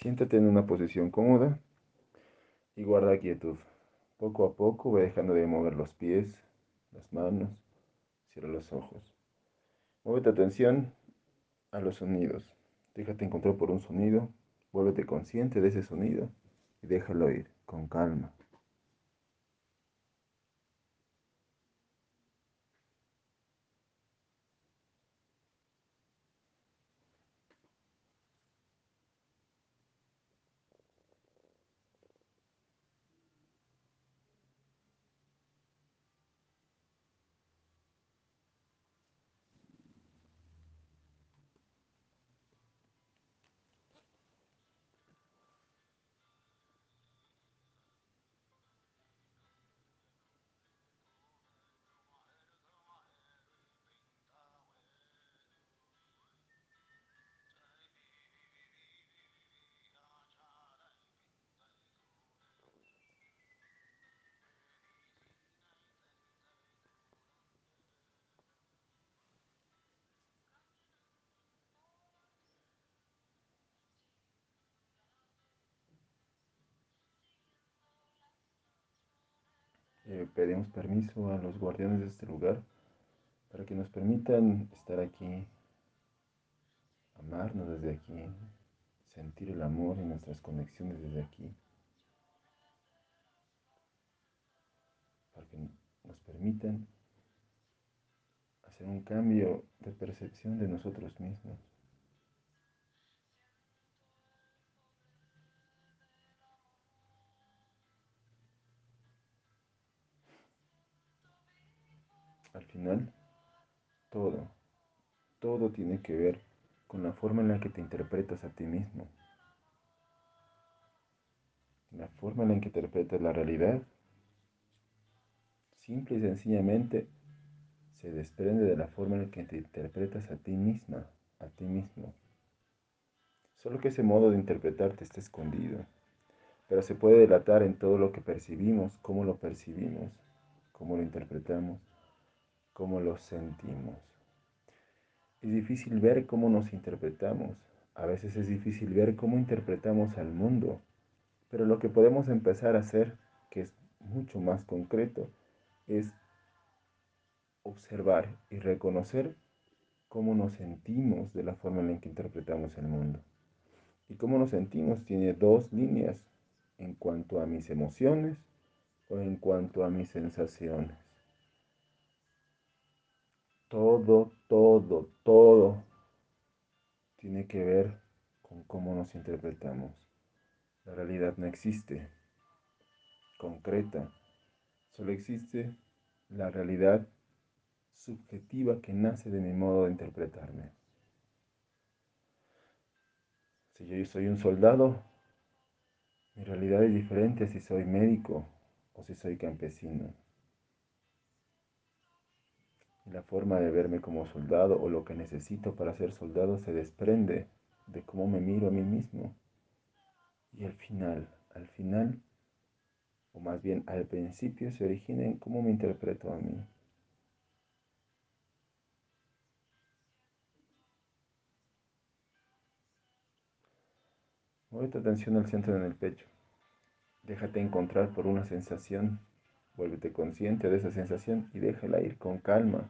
Siéntate en una posición cómoda y guarda quietud. Poco a poco ve dejando de mover los pies, las manos, cierra los ojos. Mueve tu atención a los sonidos. Déjate encontrar por un sonido, vuélvete consciente de ese sonido y déjalo ir con calma. Eh, pedimos permiso a los guardianes de este lugar para que nos permitan estar aquí, amarnos desde aquí, sentir el amor y nuestras conexiones desde aquí, para que nos permitan hacer un cambio de percepción de nosotros mismos. Final, todo, todo tiene que ver con la forma en la que te interpretas a ti mismo. La forma en la que interpretas la realidad, simple y sencillamente, se desprende de la forma en la que te interpretas a ti misma, a ti mismo. Solo que ese modo de interpretarte está escondido, pero se puede delatar en todo lo que percibimos, cómo lo percibimos, cómo lo interpretamos cómo lo sentimos. Es difícil ver cómo nos interpretamos. A veces es difícil ver cómo interpretamos al mundo. Pero lo que podemos empezar a hacer, que es mucho más concreto, es observar y reconocer cómo nos sentimos de la forma en la que interpretamos el mundo. Y cómo nos sentimos tiene dos líneas en cuanto a mis emociones o en cuanto a mis sensaciones. Todo, todo, todo tiene que ver con cómo nos interpretamos. La realidad no existe concreta, solo existe la realidad subjetiva que nace de mi modo de interpretarme. Si yo soy un soldado, mi realidad es diferente si soy médico o si soy campesino la forma de verme como soldado o lo que necesito para ser soldado se desprende de cómo me miro a mí mismo. Y al final, al final, o más bien al principio, se origina en cómo me interpreto a mí. Mueve tu atención al centro en el pecho. Déjate encontrar por una sensación. Vuélvete consciente de esa sensación y déjala ir con calma.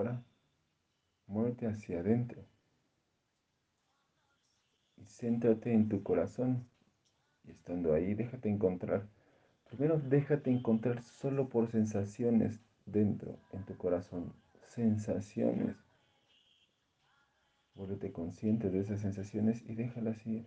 Ahora, muévete hacia adentro y céntrate en tu corazón. Y estando ahí, déjate encontrar. Primero déjate encontrar solo por sensaciones dentro, en tu corazón. Sensaciones. Vuélvete consciente de esas sensaciones y déjalas ir.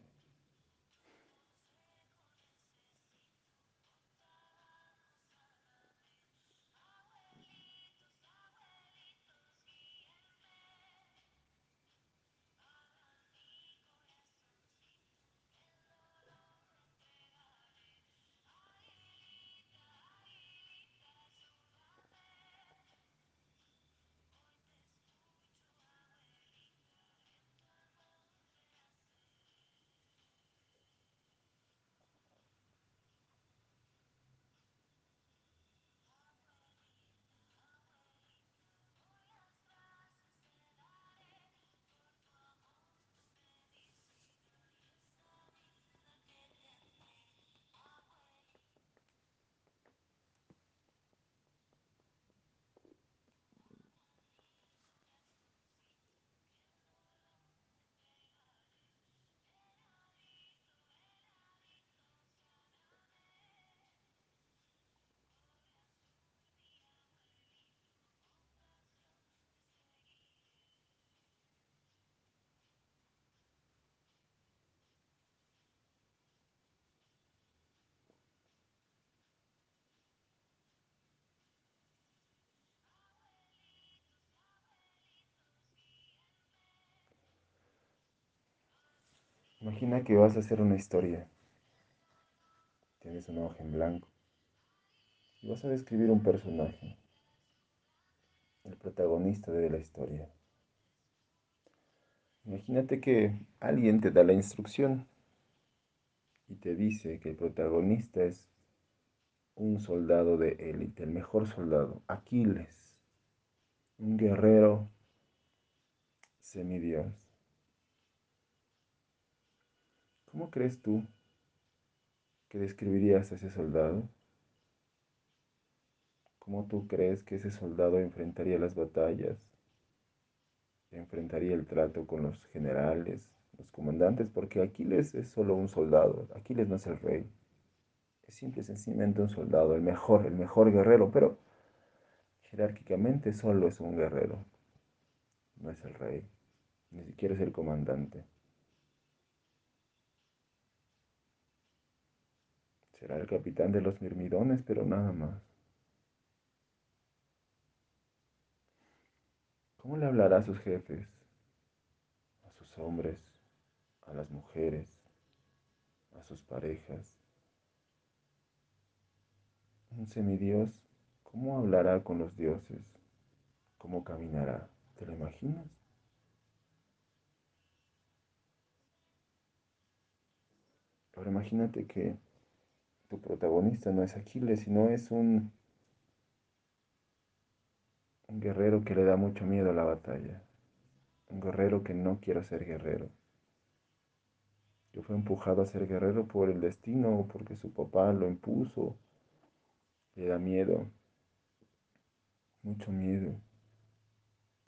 Imagina que vas a hacer una historia. Tienes una hoja en blanco. Y vas a describir un personaje. El protagonista de la historia. Imagínate que alguien te da la instrucción y te dice que el protagonista es un soldado de élite, el mejor soldado, Aquiles, un guerrero semidios. ¿Cómo crees tú que describirías a ese soldado? ¿Cómo tú crees que ese soldado enfrentaría las batallas? ¿Enfrentaría el trato con los generales, los comandantes? Porque Aquiles es solo un soldado, Aquiles no es el rey. Es simple y sencillamente un soldado, el mejor, el mejor guerrero, pero jerárquicamente solo es un guerrero. No es el rey, ni siquiera es el comandante. Será el capitán de los mirmidones, pero nada más. ¿Cómo le hablará a sus jefes, a sus hombres, a las mujeres, a sus parejas? Un semidios, ¿cómo hablará con los dioses? ¿Cómo caminará? ¿Te lo imaginas? Ahora imagínate que protagonista no es Aquiles, sino es un, guerrero que le da mucho miedo a la batalla. Un guerrero que no quiere ser guerrero. Yo fui empujado a ser guerrero por el destino o porque su papá lo impuso. Le da miedo. Mucho miedo.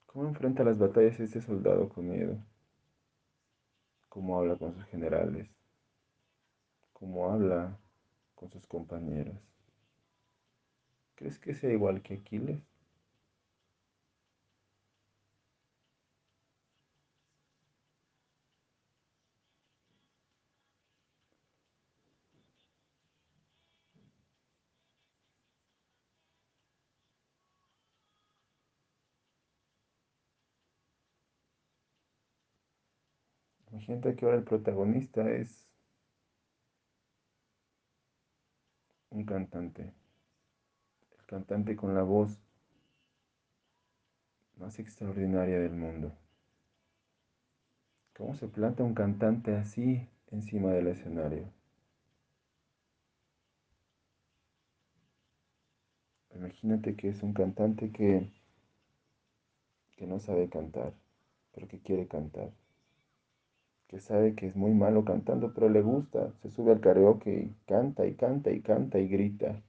¿Cómo enfrenta las batallas ese soldado con miedo? ¿Cómo habla con sus generales? ¿Cómo habla con sus compañeros. ¿Crees que sea igual que Aquiles? Imagínate que ahora el protagonista es cantante. El cantante con la voz más extraordinaria del mundo. ¿Cómo se planta un cantante así encima del escenario? Imagínate que es un cantante que, que no sabe cantar, pero que quiere cantar que sabe que es muy malo cantando, pero le gusta, se sube al karaoke y canta y canta y canta y grita.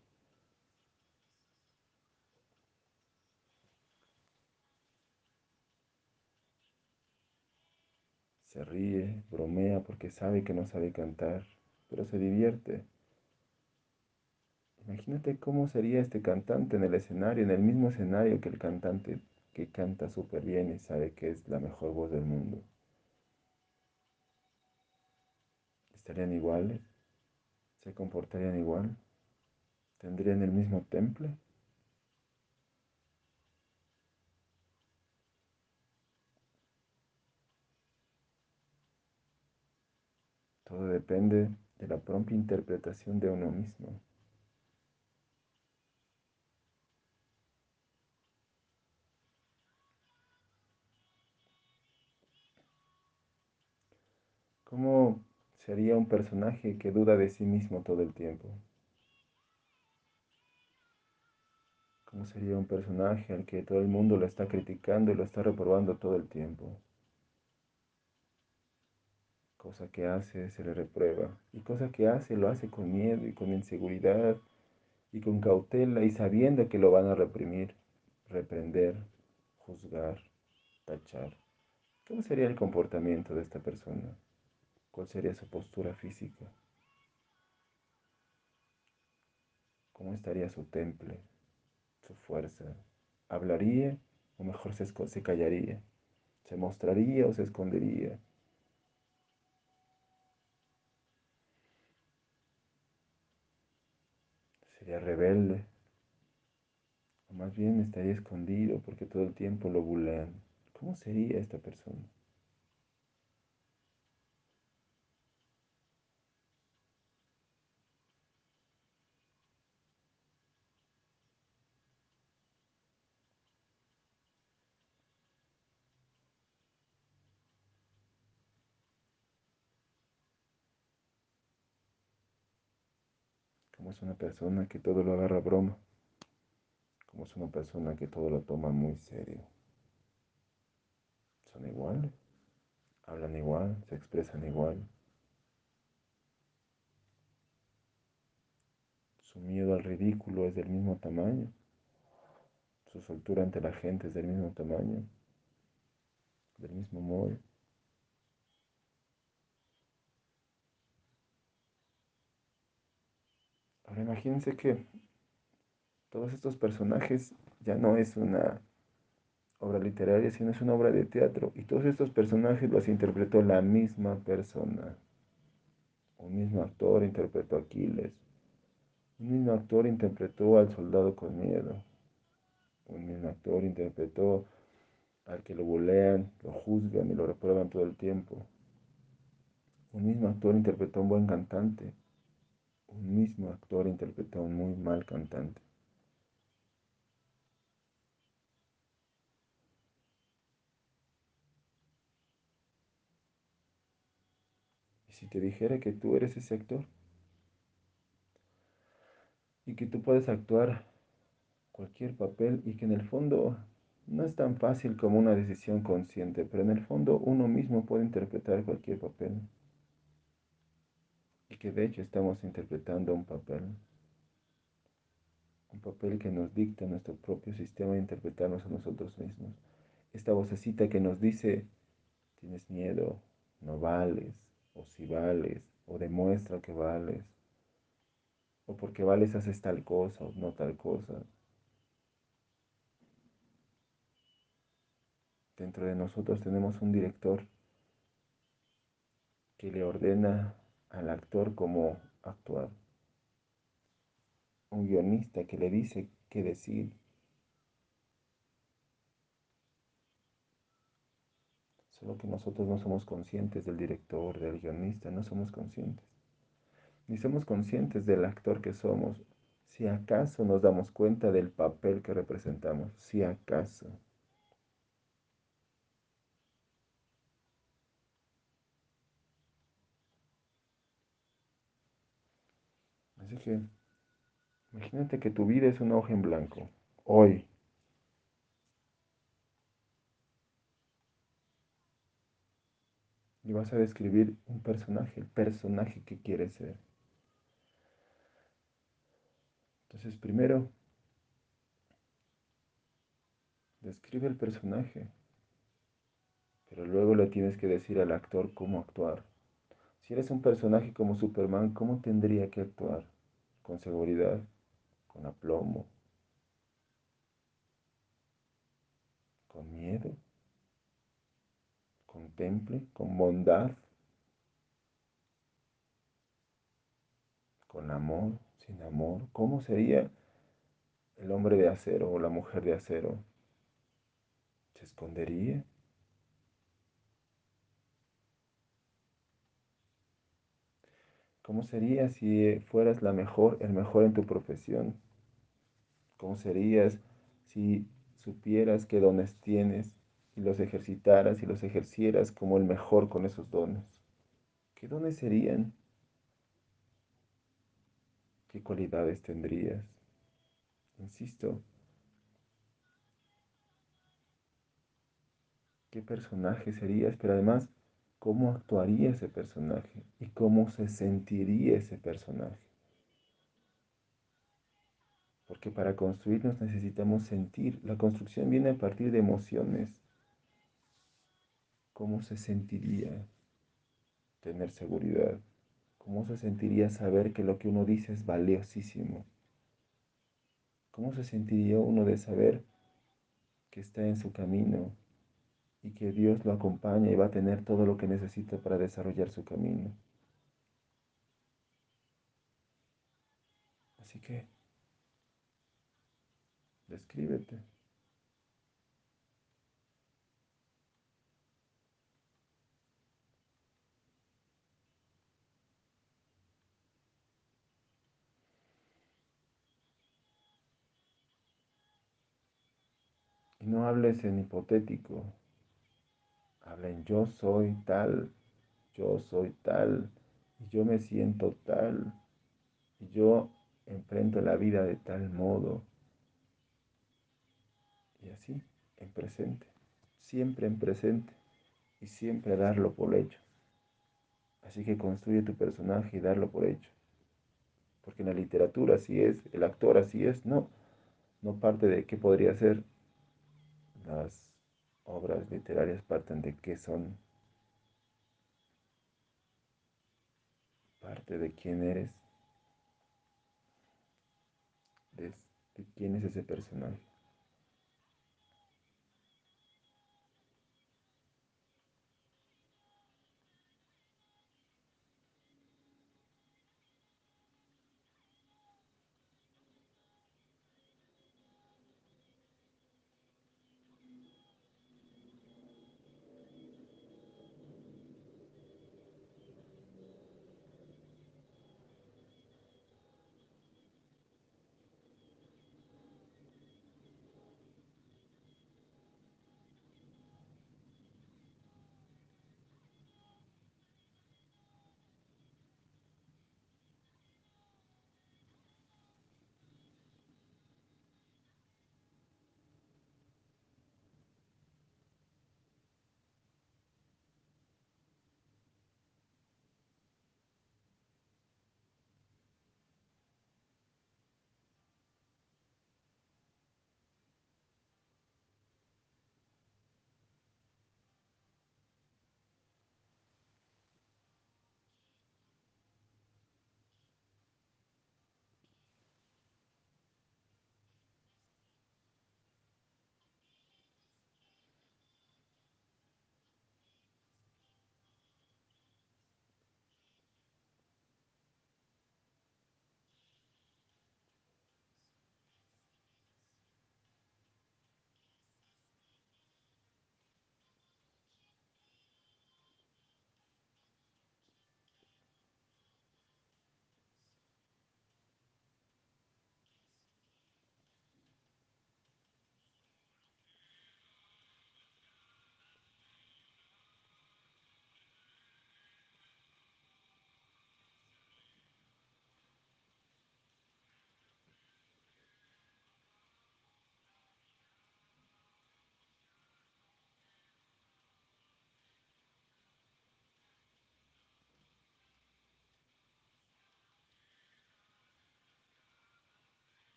Se ríe, bromea porque sabe que no sabe cantar, pero se divierte. Imagínate cómo sería este cantante en el escenario, en el mismo escenario que el cantante que canta súper bien y sabe que es la mejor voz del mundo. ¿Estarían iguales? ¿Se comportarían igual? ¿Tendrían el mismo temple? Todo depende de la propia interpretación de uno mismo. ¿Cómo sería un personaje que duda de sí mismo todo el tiempo? ¿Cómo sería un personaje al que todo el mundo lo está criticando y lo está reprobando todo el tiempo? Cosa que hace se le reprueba y cosa que hace lo hace con miedo y con inseguridad y con cautela y sabiendo que lo van a reprimir, reprender, juzgar, tachar. ¿Cómo sería el comportamiento de esta persona? ¿Cuál sería su postura física? ¿Cómo estaría su temple, su fuerza? ¿Hablaría o mejor se, se callaría? ¿Se mostraría o se escondería? ¿Sería rebelde? O más bien estaría escondido porque todo el tiempo lo bulean. ¿Cómo sería esta persona? como es una persona que todo lo agarra broma, como es una persona que todo lo toma muy serio. Son iguales, hablan igual, se expresan igual. Su miedo al ridículo es del mismo tamaño. Su soltura ante la gente es del mismo tamaño, del mismo modo. Imagínense que todos estos personajes ya no es una obra literaria, sino es una obra de teatro. Y todos estos personajes los interpretó la misma persona. Un mismo actor interpretó a Aquiles. Un mismo actor interpretó al soldado con miedo. Un mismo actor interpretó al que lo bulean, lo juzgan y lo reprueban todo el tiempo. Un mismo actor interpretó a un buen cantante un mismo actor interpretó un muy mal cantante. ¿Y si te dijera que tú eres ese actor? Y que tú puedes actuar cualquier papel y que en el fondo no es tan fácil como una decisión consciente, pero en el fondo uno mismo puede interpretar cualquier papel que de hecho estamos interpretando un papel, un papel que nos dicta nuestro propio sistema de interpretarnos a nosotros mismos. Esta vocecita que nos dice, tienes miedo, no vales, o si vales, o demuestra que vales, o porque vales haces tal cosa o no tal cosa. Dentro de nosotros tenemos un director que le ordena al actor cómo actuar. Un guionista que le dice qué decir. Solo que nosotros no somos conscientes del director, del guionista, no somos conscientes. Ni somos conscientes del actor que somos, si acaso nos damos cuenta del papel que representamos, si acaso. Así que imagínate que tu vida es una hoja en blanco, hoy. Y vas a describir un personaje, el personaje que quieres ser. Entonces, primero, describe el personaje. pero luego le tienes que decir al actor cómo actuar. Si eres un personaje como Superman, ¿cómo tendría que actuar? Con seguridad, con aplomo, con miedo, con temple, con bondad, con amor, sin amor. ¿Cómo sería el hombre de acero o la mujer de acero? ¿Se escondería? ¿Cómo sería si fueras la mejor, el mejor en tu profesión? ¿Cómo serías si supieras qué dones tienes y los ejercitaras y los ejercieras como el mejor con esos dones? ¿Qué dones serían? ¿Qué cualidades tendrías? Insisto, ¿qué personaje serías? Pero además, ¿cómo actuaría ese personaje? ¿Y cómo se sentiría ese personaje? Porque para construirnos necesitamos sentir. La construcción viene a partir de emociones. ¿Cómo se sentiría tener seguridad? ¿Cómo se sentiría saber que lo que uno dice es valiosísimo? ¿Cómo se sentiría uno de saber que está en su camino y que Dios lo acompaña y va a tener todo lo que necesita para desarrollar su camino? Así que Descríbete. No hables en hipotético. Habla en yo soy tal, yo soy tal, y yo me siento tal, y yo enfrento la vida de tal modo. Y así, en presente, siempre en presente, y siempre darlo por hecho. Así que construye tu personaje y darlo por hecho. Porque en la literatura así es, el actor así es, no, no parte de qué podría ser. Las obras literarias parten de qué son, parte de quién eres, de, de quién es ese personaje.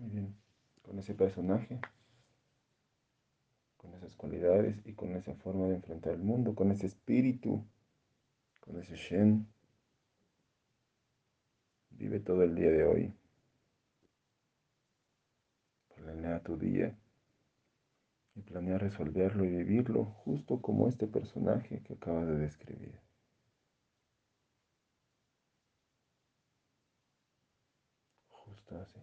Muy bien. Con ese personaje, con esas cualidades y con esa forma de enfrentar el mundo, con ese espíritu, con ese Shen. Vive todo el día de hoy. Planea tu día y planea resolverlo y vivirlo justo como este personaje que acabas de describir. Justo así.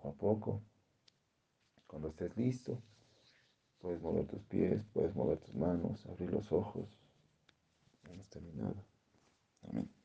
Poco a poco, cuando estés listo, puedes mover tus pies, puedes mover tus manos, abrir los ojos. Hemos terminado. Amén.